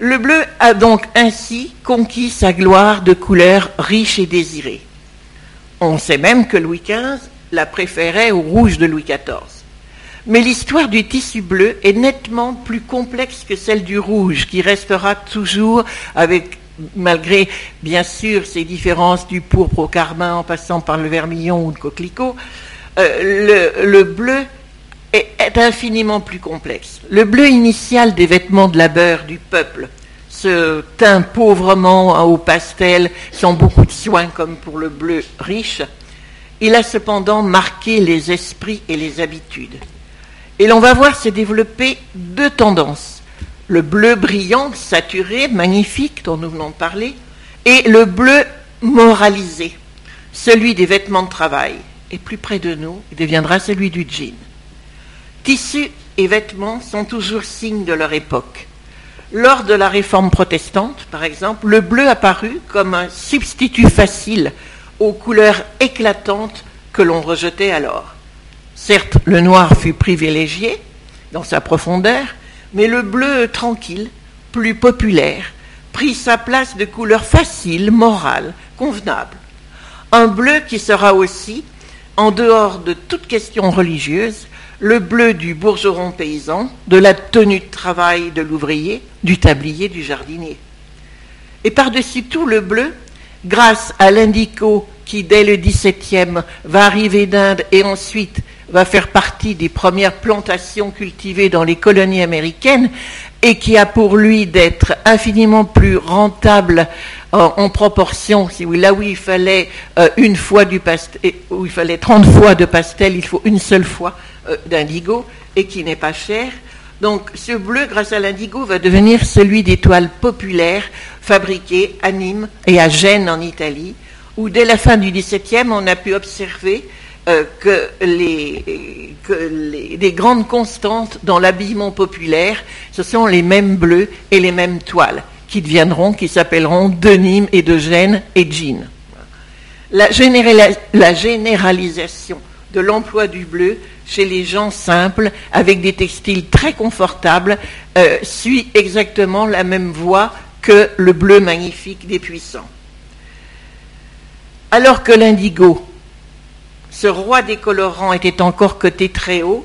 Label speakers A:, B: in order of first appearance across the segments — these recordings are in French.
A: Le bleu a donc ainsi conquis sa gloire de couleur riche et désirée. On sait même que Louis XV la préférait au rouge de Louis XIV. Mais l'histoire du tissu bleu est nettement plus complexe que celle du rouge, qui restera toujours avec, malgré bien sûr ces différences du pourpre au carmin en passant par le vermillon ou le coquelicot, euh, le, bleu est, infiniment plus complexe. Le bleu initial des vêtements de labeur du peuple, ce teint pauvrement au pastel, sans beaucoup de soin comme pour le bleu riche, il a cependant marqué les esprits et les habitudes. Et l'on va voir se développer deux tendances. Le bleu brillant, saturé, magnifique, dont nous venons de parler, et le bleu moralisé, celui des vêtements de travail. Et plus près de nous, il deviendra celui du jean. Tissus et vêtements sont toujours signes de leur époque. Lors de la réforme protestante, par exemple, le bleu apparut comme un substitut facile aux couleurs éclatantes que l'on rejetait alors. Certes, le noir fut privilégié dans sa profondeur, mais le bleu tranquille, plus populaire, prit sa place de couleur facile, morale, convenable. Un bleu qui sera aussi, en dehors de toute question religieuse, le bleu du bourgeron paysan, de la tenue de travail de l'ouvrier, du tablier, du jardinier. Et par-dessus tout le bleu, grâce à l'indico qui, dès le XVIIe, va arriver d'Inde et ensuite va faire partie des premières plantations cultivées dans les colonies américaines et qui a pour lui d'être infiniment plus rentable en, proportion, si oui, là où il fallait euh, une fois du pastel, où il fallait 30 fois de pastel, il faut une seule fois euh, d'indigo et qui n'est pas cher. Donc ce bleu, grâce à l'indigo, va devenir celui des toiles populaires fabriquées à Nîmes et à Gênes en Italie, où dès la fin du XVIIe, on a pu observer euh, que, les, les, grandes constantes dans l'habillement populaire, ce sont les mêmes bleus et les mêmes toiles, qui deviendront, qui s'appelleront de Nîmes et de Gênes et jean. La, généralisation de l'emploi du bleu chez les gens simples, avec des textiles très confortables, euh, suit exactement la même voie que le bleu magnifique des puissants. Alors que l'indigo ce roi des colorants était encore coté très haut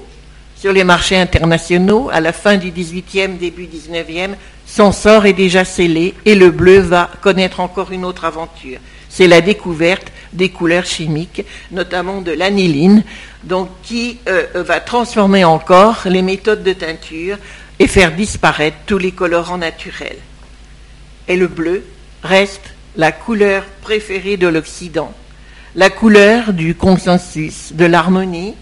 A: sur les marchés internationaux à la fin du XVIIIe, début XIXe. Son sort est déjà scellé et le bleu va connaître encore une autre aventure. C'est la découverte des couleurs chimiques, notamment de l'aniline, qui euh, va transformer encore les méthodes de teinture et faire disparaître tous les colorants naturels. Et le bleu reste la couleur préférée de l'Occident la couleur du consensus, de l'harmonie,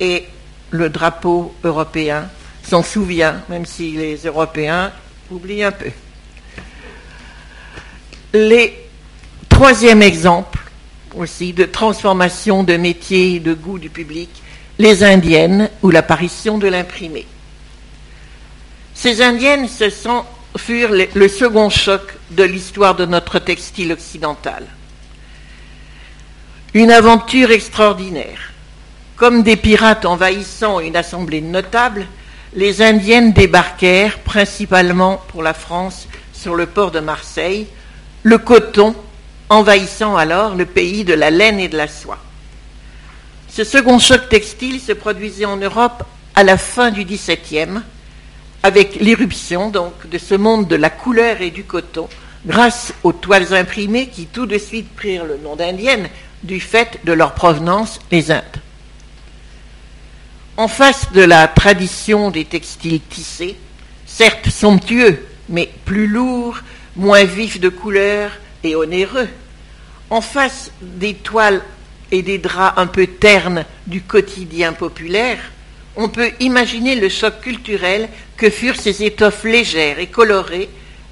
A: et le drapeau européen s'en souvient, même si les Européens oublient un peu. Les troisième exemple aussi de transformation de métier et de goût du public, les indiennes ou l'apparition de l'imprimé. Ces indiennes furent le second choc de l'histoire de notre textile occidental. Une aventure extraordinaire. Comme des pirates envahissant une assemblée de notables, les Indiennes débarquèrent, principalement pour la France, sur le port de Marseille, le coton envahissant alors le pays de la laine et de la soie. Ce second choc textile se produisait en Europe à la fin du XVIIe, avec l'irruption donc de ce monde de la couleur et du coton, grâce aux toiles imprimées qui tout de suite prirent le nom d'indiennes, du fait de leur provenance, les Indes. En face de la tradition des textiles tissés, certes somptueux, mais plus lourds, moins vifs de couleur et onéreux, en face des toiles et des draps un peu ternes du quotidien populaire, on peut imaginer le choc culturel que furent ces étoffes légères et colorées,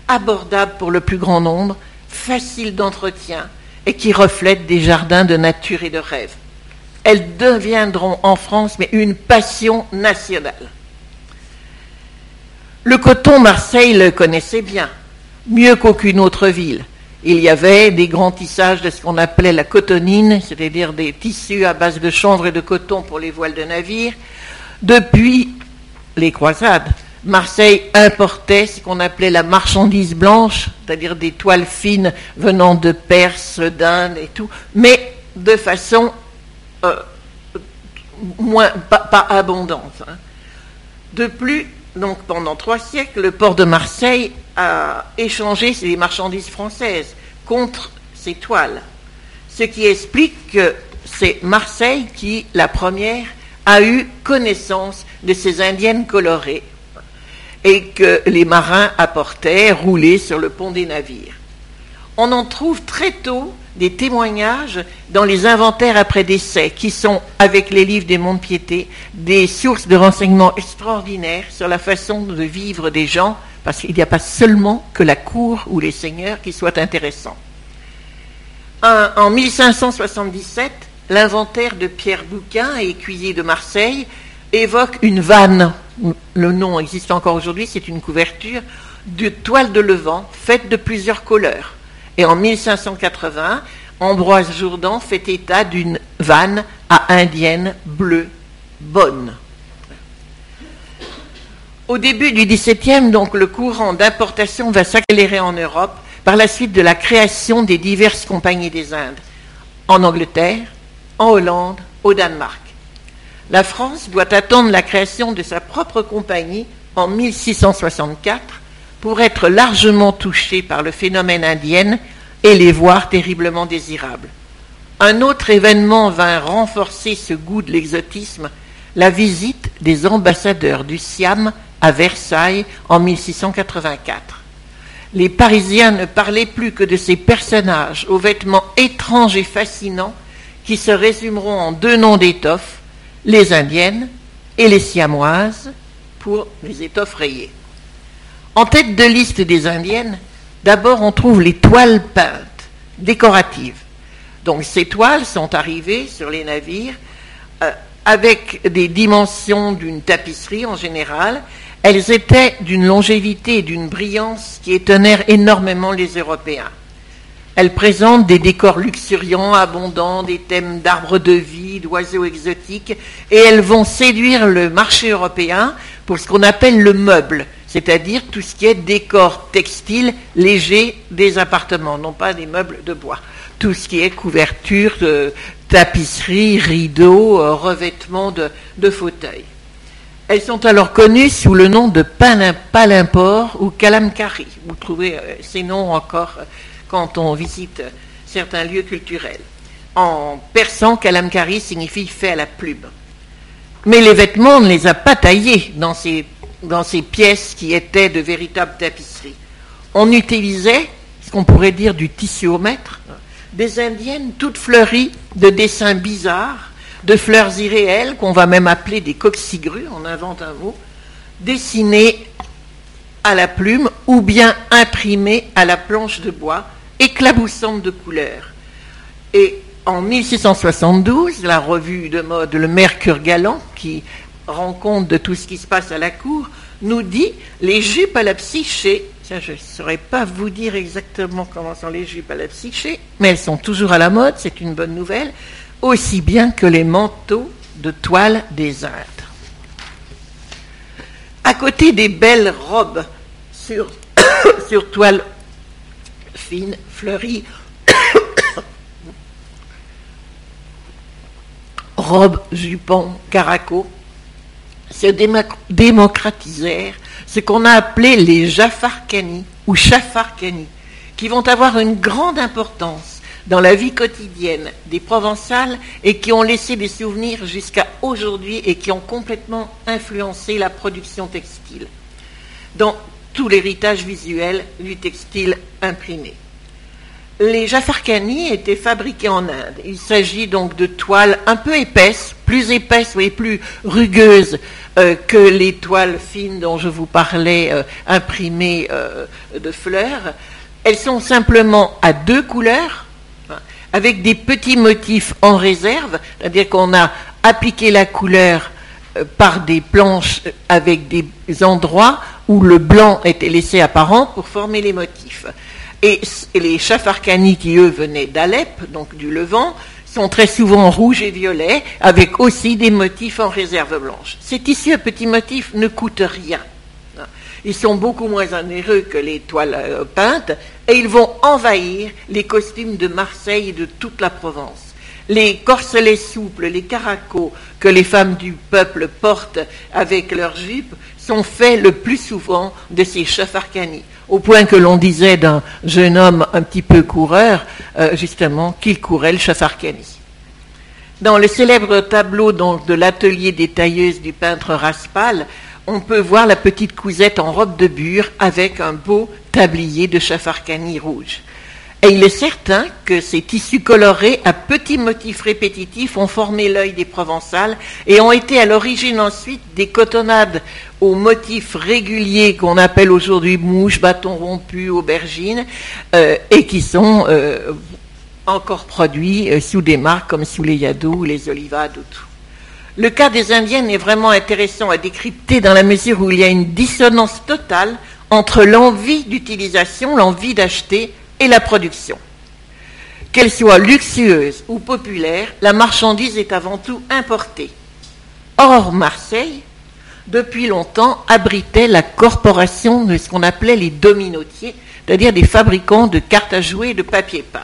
A: abordables pour le plus grand nombre, faciles d'entretien, et qui reflètent des jardins de nature et de rêve. Elles deviendront en France mais une passion nationale. Le coton, Marseille le connaissait bien, mieux qu'aucune autre ville. Il y avait des grands tissages de ce qu'on appelait la cotonine, c'est-à-dire des tissus à base de chanvre et de coton pour les voiles de navires. Depuis les croisades, Marseille importait ce qu'on appelait la marchandise blanche, c'est-à-dire des toiles fines venant de Perse, d'Inde et tout, mais de façon euh, moins, pas, abondante. Hein. De plus, donc pendant trois siècles, le port de Marseille a échangé ses marchandises françaises contre ces toiles, ce qui explique que c'est Marseille qui, la première, a eu connaissance de ces indiennes colorées et que les marins apportaient roulés sur le pont des navires. On en trouve très tôt des témoignages dans les inventaires après décès, qui sont, avec les livres des mondes piété, des sources de renseignements extraordinaires sur la façon de vivre des gens, parce qu'il n'y a pas seulement que la cour ou les seigneurs qui soient intéressants. en 1577, l'inventaire de Pierre Bouquin, écuyer de Marseille, évoque une vanne le nom existe encore aujourd'hui, c'est une couverture de toile de levant faite de plusieurs couleurs. Et en 1580, Ambroise Jourdan fait état d'une vanne à indienne bleue bonne. Au début du XVIIe, donc, le courant d'importation va s'accélérer en Europe par la suite de la création des diverses compagnies des Indes, en Angleterre, en Hollande, au Danemark. La France doit attendre la création de sa propre compagnie en 1664 pour être largement touchée par le phénomène indien et les voir terriblement désirables. Un autre événement vint renforcer ce goût de l'exotisme, la visite des ambassadeurs du Siam à Versailles en 1684. Les Parisiens ne parlaient plus que de ces personnages aux vêtements étranges et fascinants qui se résumeront en deux noms d'étoffes, les indiennes et les siamoises pour les étoffes rayées. En tête de liste des indiennes, d'abord on trouve les toiles peintes, décoratives. Donc ces toiles sont arrivées sur les navires euh, avec des dimensions d'une tapisserie en général. Elles étaient d'une longévité et d'une brillance qui étonnèrent énormément les Européens. Elle présente des décors luxuriants, abondants, des thèmes d'arbres de vie, d'oiseaux exotiques, et elles vont séduire le marché européen pour ce qu'on appelle le meuble, c'est-à-dire tout ce qui est décor textile léger des appartements, non pas des meubles de bois. Tout ce qui est couverture, tapisserie, rideaux, euh, revêtements de, fauteuils. Elles sont alors connues sous le nom de palimport ou calamcari. Vous trouvez euh, ces noms encore euh, quand on visite certains lieux culturels. En persan, kalamkari signifie fait à la plume. Mais les vêtements, on ne les a pas taillés dans ces, dans ces pièces qui étaient de véritables tapisseries. On utilisait ce qu'on pourrait dire du tissuomètre, des indiennes toutes fleuries de dessins bizarres, de fleurs irréelles qu'on va même appeler des coccigrues, on invente un mot, dessinées à la plume ou bien imprimées à la planche de bois éclaboussante de couleurs. Et en 1672, la revue de mode Le Mercure Galant, qui rend compte de tout ce qui se passe à la cour, nous dit les jupes à la psyché. je ne saurais pas vous dire exactement comment sont les jupes à la psyché, mais elles sont toujours à la mode, c'est une bonne nouvelle, aussi bien que les manteaux de toile des Indes. À côté des belles robes sur, toile fine, fleurie, robes, jupons, caraco, se démocratisèrent ce qu'on a appelé les Jafarkani ou Chafarkani, qui vont avoir une grande importance dans la vie quotidienne des Provençales et qui ont laissé des souvenirs jusqu'à aujourd'hui et qui ont complètement influencé la production textile. Dans tout l'héritage visuel du textile imprimé. Les Jafarkani étaient fabriqués en Inde. Il s'agit donc de toiles un peu épaisses, plus épaisses et plus rugueuses euh, que les toiles fines dont je vous parlais, euh, imprimées euh, de fleurs. Elles sont simplement à deux couleurs, hein, avec des petits motifs en réserve, c'est-à-dire qu'on a appliqué la couleur par des planches avec des endroits où le blanc était laissé apparent pour former les motifs. Et, les chafarkani qui, eux, venaient d'Alep, donc du Levant, sont très souvent rouges et violets, avec aussi des motifs en réserve blanche. Ces tissus à petits motifs ne coûtent rien. Ils sont beaucoup moins onéreux que les toiles euh, peintes et ils vont envahir les costumes de Marseille et de toute la Provence. Les corselets souples, les caracos que les femmes du peuple portent avec leurs jupes sont faits le plus souvent de ces chafarcani, au point que l'on disait d'un jeune homme un petit peu coureur, euh, justement, qu'il courait le chafarcani. Dans le célèbre tableau de l'atelier des tailleuses du peintre Raspal, on peut voir la petite cousette en robe de bure avec un beau tablier de chafarcani rouge. Et il est certain que ces tissus colorés à petits motifs répétitifs ont formé l'œil des Provençales et ont été à l'origine ensuite des cotonnades aux motifs réguliers qu'on appelle aujourd'hui mouches, bâtons rompus, aubergines, euh, et qui sont euh, encore produits euh, sous des marques comme sous les Yadou, les Olivades ou tout. Le cas des Indiennes est vraiment intéressant à décrypter dans la mesure où il y a une dissonance totale entre l'envie d'utilisation, l'envie d'acheter et la production. Qu'elle soit luxueuse ou populaire, la marchandise est avant tout importée. Or, Marseille, depuis longtemps, abritait la corporation de ce qu'on appelait les dominotiers, c'est-à-dire des fabricants de cartes à jouer et de papier peint.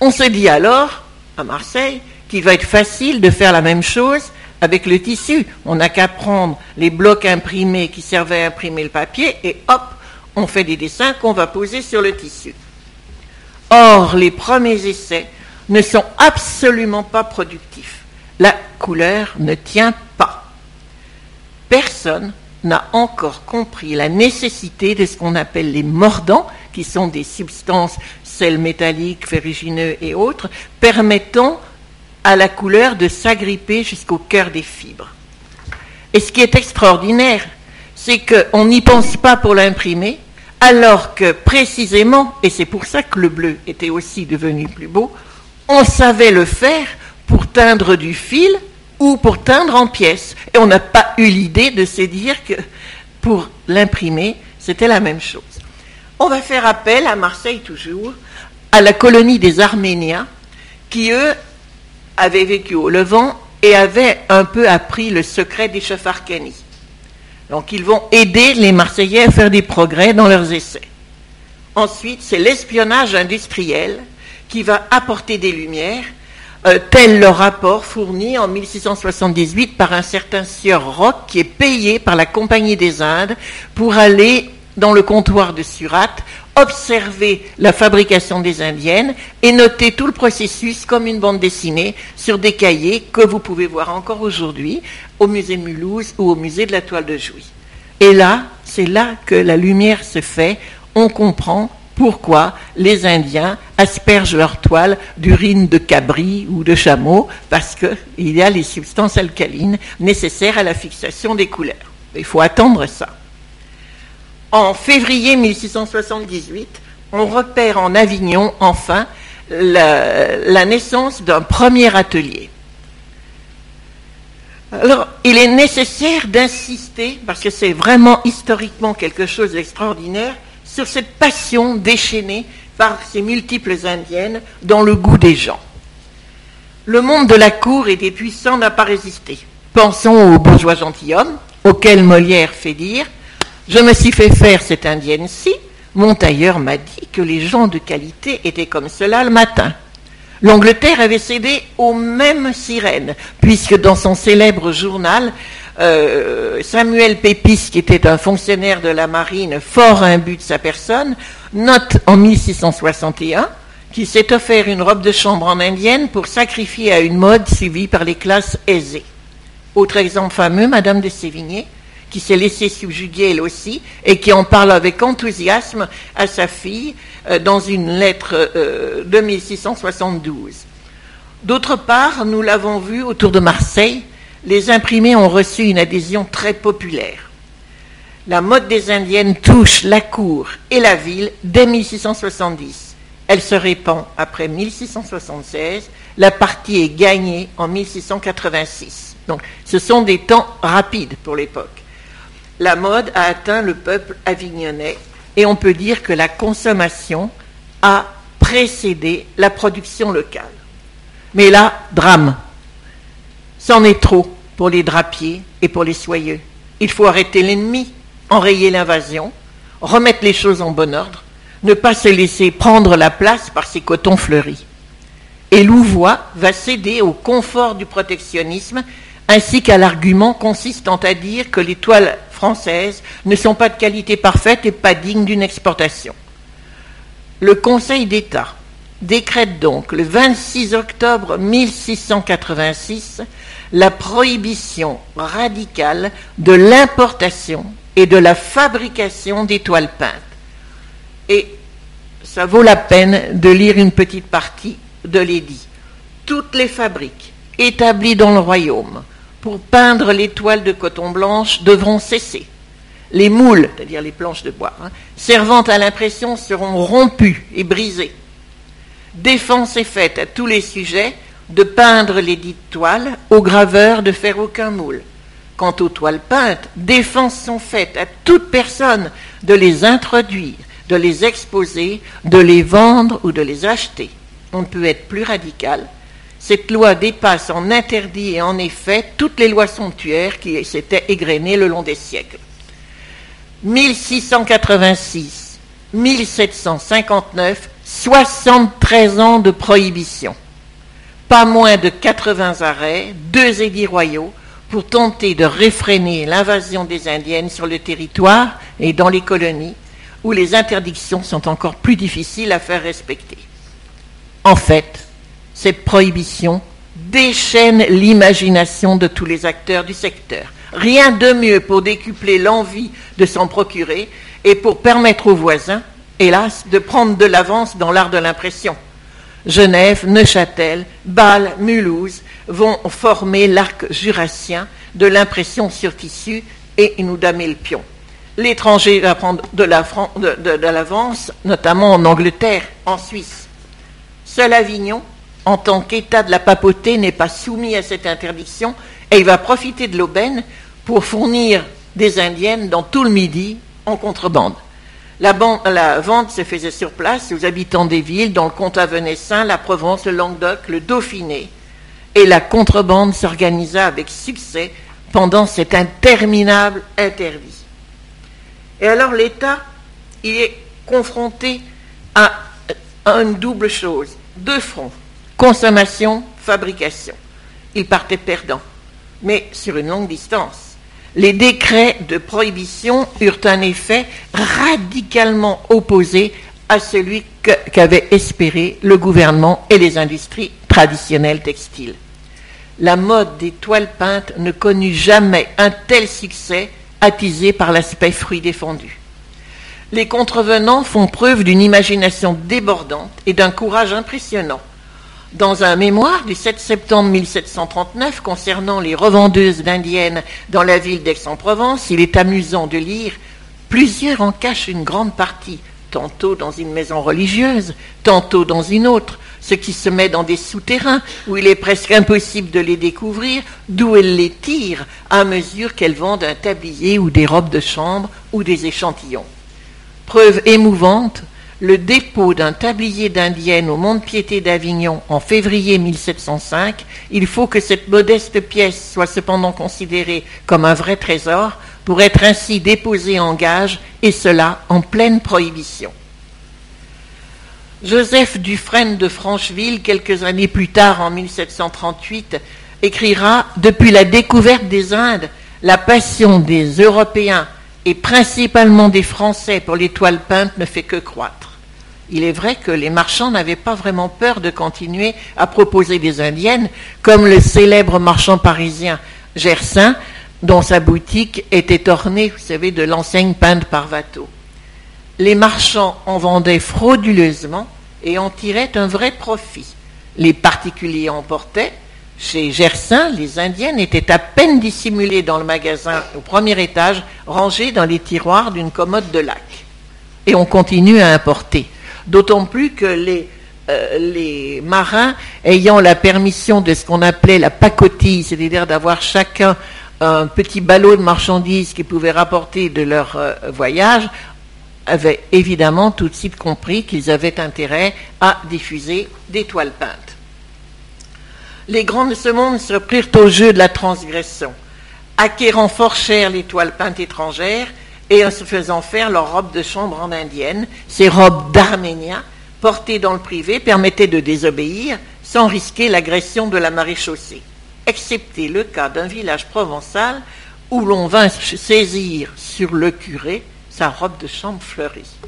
A: On se dit alors, à Marseille, qu'il va être facile de faire la même chose avec le tissu. On n'a qu'à prendre les blocs imprimés qui servaient à imprimer le papier et hop, on fait des dessins qu'on va poser sur le tissu. Or, les premiers essais ne sont absolument pas productifs. La couleur ne tient pas. Personne n'a encore compris la nécessité de ce qu'on appelle les mordants, qui sont des substances, sels métalliques, ferrugineux et autres, permettant à la couleur de s'agripper jusqu'au cœur des fibres. Et ce qui est extraordinaire, c'est qu'on n'y pense pas pour l'imprimer, alors que précisément, et c'est pour ça que le bleu était aussi devenu plus beau, on savait le faire pour teindre du fil ou pour teindre en pièces. Et on n'a pas eu l'idée de se dire que pour l'imprimer, c'était la même chose. On va faire appel à Marseille toujours, à la colonie des Arméniens, qui eux avaient vécu au Levant et avaient un peu appris le secret des chafarkani. Donc ils vont aider les Marseillais à faire des progrès dans leurs essais. Ensuite, c'est l'espionnage industriel qui va apporter des lumières, euh, tel le rapport fourni en 1678 par un certain Sieur Roch qui est payé par la Compagnie des Indes pour aller dans le comptoir de Surat, observer la fabrication des indiennes et noter tout le processus comme une bande dessinée sur des cahiers que vous pouvez voir encore aujourd'hui au musée Mulhouse ou au musée de la toile de Jouy. Et là, c'est là que la lumière se fait, on comprend pourquoi les Indiens aspergent leur toile d'urine de cabri ou de chameau, parce qu'il y a les substances alcalines nécessaires à la fixation des couleurs. Il faut attendre ça. En février 1678, on repère en Avignon, enfin, la, naissance d'un premier atelier. Alors, il est nécessaire d'insister, parce que c'est vraiment historiquement quelque chose d'extraordinaire, sur cette passion déchaînée par ces multiples indiennes dans le goût des gens. Le monde de la cour et des puissants n'a pas résisté. Pensons aux bourgeois gentilshommes, auxquels Molière fait dire je me suis fait faire cette indienne-ci. Mon tailleur m'a dit que les gens de qualité étaient comme cela le matin. L'Angleterre avait cédé aux mêmes sirènes, puisque dans son célèbre journal, euh, Samuel Pépis, qui était un fonctionnaire de la marine fort imbu de sa personne, note en 1661 qu'il s'est offert une robe de chambre en indienne pour sacrifier à une mode suivie par les classes aisées. Autre exemple fameux, Madame de Sévigné, qui s'est laissée subjuguer elle aussi et qui en parle avec enthousiasme à sa fille euh, dans une lettre euh, de 1672. D'autre part, nous l'avons vu autour de Marseille, les imprimés ont reçu une adhésion très populaire. La mode des Indiennes touche la cour et la ville dès 1670. Elle se répand après 1676. La partie est gagnée en 1686. Donc, ce sont des temps rapides pour l'époque la mode a atteint le peuple avignonnais et on peut dire que la consommation a précédé la production locale. Mais là, drame. C'en est trop pour les drapiers et pour les soyeux. Il faut arrêter l'ennemi. enrayer l'invasion, remettre les choses en bon ordre, ne pas se laisser prendre la place par ces cotons fleuris. Et Louvois va céder au confort du protectionnisme ainsi qu'à l'argument consistant à dire que les toiles françaises ne sont pas de qualité parfaite et pas dignes d'une exportation. Le Conseil d'État décrète donc le 26 octobre 1686 la prohibition radicale de l'importation et de la fabrication des toiles peintes. Et ça vaut la peine de lire une petite partie de l'édit. Toutes les fabriques établies dans le royaume pour peindre les toiles de coton blanche devront cesser. Les moules, c'est-à-dire les planches de bois, hein, servant à l'impression seront rompues et brisées. Défense est faite à tous les sujets de peindre les dites toiles aux graveurs de faire aucun moule. Quant aux toiles peintes, défense sont faites à toute personne de les introduire, de les exposer, de les vendre ou de les acheter. On ne peut être plus radical. Cette loi dépasse en interdit et en effet toutes les lois somptuaires qui s'étaient égrenées le long des siècles. 1686, 1759, 73 ans de prohibition. Pas moins de 80 arrêts, deux édits royaux, pour tenter de réfréner l'invasion des Indiennes sur le territoire et dans les colonies, où les interdictions sont encore plus difficiles à faire respecter. En fait, cette prohibition déchaîne l'imagination de tous les acteurs du secteur. Rien de mieux pour décupler l'envie de s'en procurer et pour permettre aux voisins, hélas, de prendre de l'avance dans l'art de l'impression. Genève, Neuchâtel, Bâle, Mulhouse vont former l'arc jurassien de l'impression sur tissu et nous damer le pion. L'étranger va prendre de l'avance, notamment en Angleterre, en Suisse. Seul Avignon, en tant qu'État de la papauté, n'est pas soumis à cette interdiction et il va profiter de l'aubaine pour fournir des indiennes dans tout le Midi en contrebande. La, vente se faisait sur place aux habitants des villes, dans le comtat venessin, la Provence, le Languedoc, le Dauphiné. Et la contrebande s'organisa avec succès pendant cet interminable interdit. Et alors l'État, il est confronté à une double chose, deux fronts, consommation, fabrication. Il partait perdant, mais sur une longue distance les décrets de prohibition eurent un effet radicalement opposé à celui qu'avaient espéré le gouvernement et les industries traditionnelles textiles. La mode des toiles peintes ne connut jamais un tel succès attisé par l'aspect fruit défendu. Les contrevenants font preuve d'une imagination débordante et d'un courage impressionnant. Dans un mémoire du 7 septembre 1739 concernant les revendeuses d'indiennes dans la ville d'Aix-en-Provence, il est amusant de lire Plusieurs en cachent une grande partie, tantôt dans une maison religieuse, tantôt dans une autre, ce qui se met dans des souterrains où il est presque impossible de les découvrir, d'où elles les tirent à mesure qu'elles vendent un tablier ou des robes de chambre ou des échantillons. Preuve émouvante le dépôt d'un tablier d'indienne au Mont-Piété d'Avignon en février 1705, il faut que cette modeste pièce soit cependant considérée comme un vrai trésor pour être ainsi déposée en gage, et cela en pleine prohibition. Joseph Dufresne de Francheville, quelques années plus tard, en 1738, écrira Depuis la découverte des Indes, la passion des Européens et principalement des Français pour les toiles peintes ne fait que croître. Il est vrai que les marchands n'avaient pas vraiment peur de continuer à proposer des indiennes, comme le célèbre marchand parisien Gersin, dont sa boutique était ornée, vous savez, de l'enseigne peinte par Watteau. Les marchands en vendaient frauduleusement et en tiraient un vrai profit. Les particuliers en portaient. Chez Gersin, les indiennes étaient à peine dissimulées dans le magasin au premier étage, rangées dans les tiroirs d'une commode de lac. Et on continue à importer d'autant plus que les, euh, marins ayant la permission de ce qu'on appelait la pacotille, c'est-à-dire d'avoir chacun un petit ballot de marchandises qu'ils pouvaient rapporter de leur euh, voyage, avaient évidemment tout de suite compris qu'ils avaient intérêt à diffuser des toiles peintes. Les grands de ce monde se prirent au jeu de la transgression, acquérant fort cher les toiles peintes étrangères et en se faisant faire leur robe de chambre en indienne. Ces robes d'Arméniens, portées dans le privé, permettaient de désobéir sans risquer l'agression de la maréchaussée, excepté le cas d'un village provençal où l'on vint saisir sur le curé sa robe de chambre fleurie.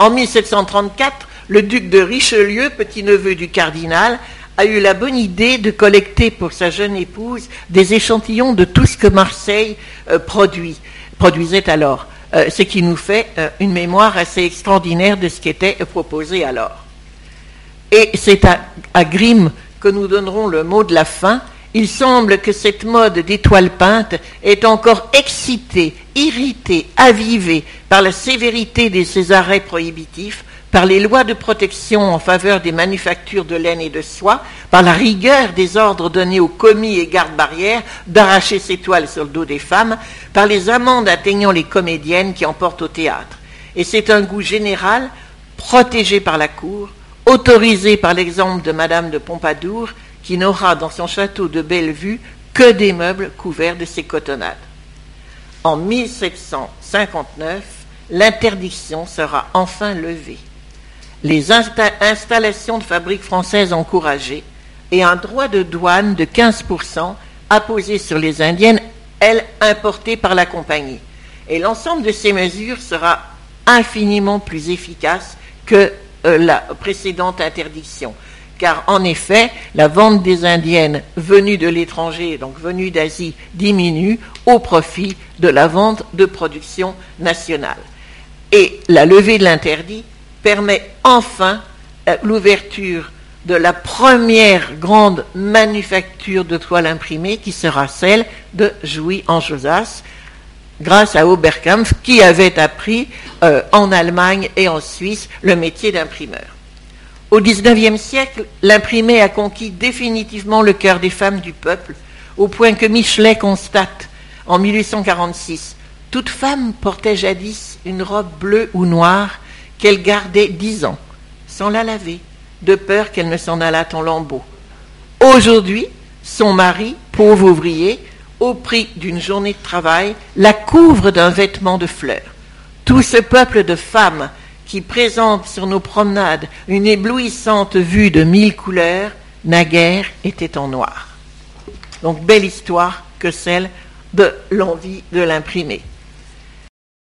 A: En 1734, le duc de Richelieu, petit-neveu du cardinal, a eu la bonne idée de collecter pour sa jeune épouse des échantillons de tout ce que Marseille euh, produisait alors, euh, ce qui nous fait euh, une mémoire assez extraordinaire de ce qui était proposé alors. Et c'est à, à Grimm que nous donnerons le mot de la fin. Il semble que cette mode d'étoiles peintes est encore excitée, irritée, avivée par la sévérité de ces arrêts prohibitifs par les lois de protection en faveur des manufactures de laine et de soie, par la rigueur des ordres donnés aux commis et gardes-barrières d'arracher ces toiles sur le dos des femmes, par les amendes atteignant les comédiennes qui emportent au théâtre. Et c'est un goût général, protégé par la Cour, autorisé par l'exemple de Madame de Pompadour, qui n'aura dans son château de Bellevue que des meubles couverts de ces cotonnades. En 1759, l'interdiction sera enfin levée les installations de fabriques françaises encouragées et un droit de douane de 15% apposé sur les indiennes, elles importées par la compagnie. Et l'ensemble de ces mesures sera infiniment plus efficace que euh, la précédente interdiction. Car en effet, la vente des indiennes venues de l'étranger, donc venues d'Asie, diminue au profit de la vente de production nationale. Et la levée de l'interdit permet enfin euh, l'ouverture de la première grande manufacture de toile imprimée qui sera celle de Jouy en Josas, grâce à Oberkampf qui avait appris euh, en Allemagne et en Suisse le métier d'imprimeur. Au XIXe siècle, l'imprimé a conquis définitivement le cœur des femmes du peuple, au point que Michelet constate en 1846 Toute femme portait jadis une robe bleue ou noire qu'elle gardait dix ans, sans la laver, de peur qu'elle ne s'en allât en lambeaux. Aujourd'hui, son mari, pauvre ouvrier, au prix d'une journée de travail, la couvre d'un vêtement de fleurs. Tout ce peuple de femmes qui présente sur nos promenades une éblouissante vue de mille couleurs, naguère était en noir. Donc belle histoire que celle de l'envie de l'imprimer.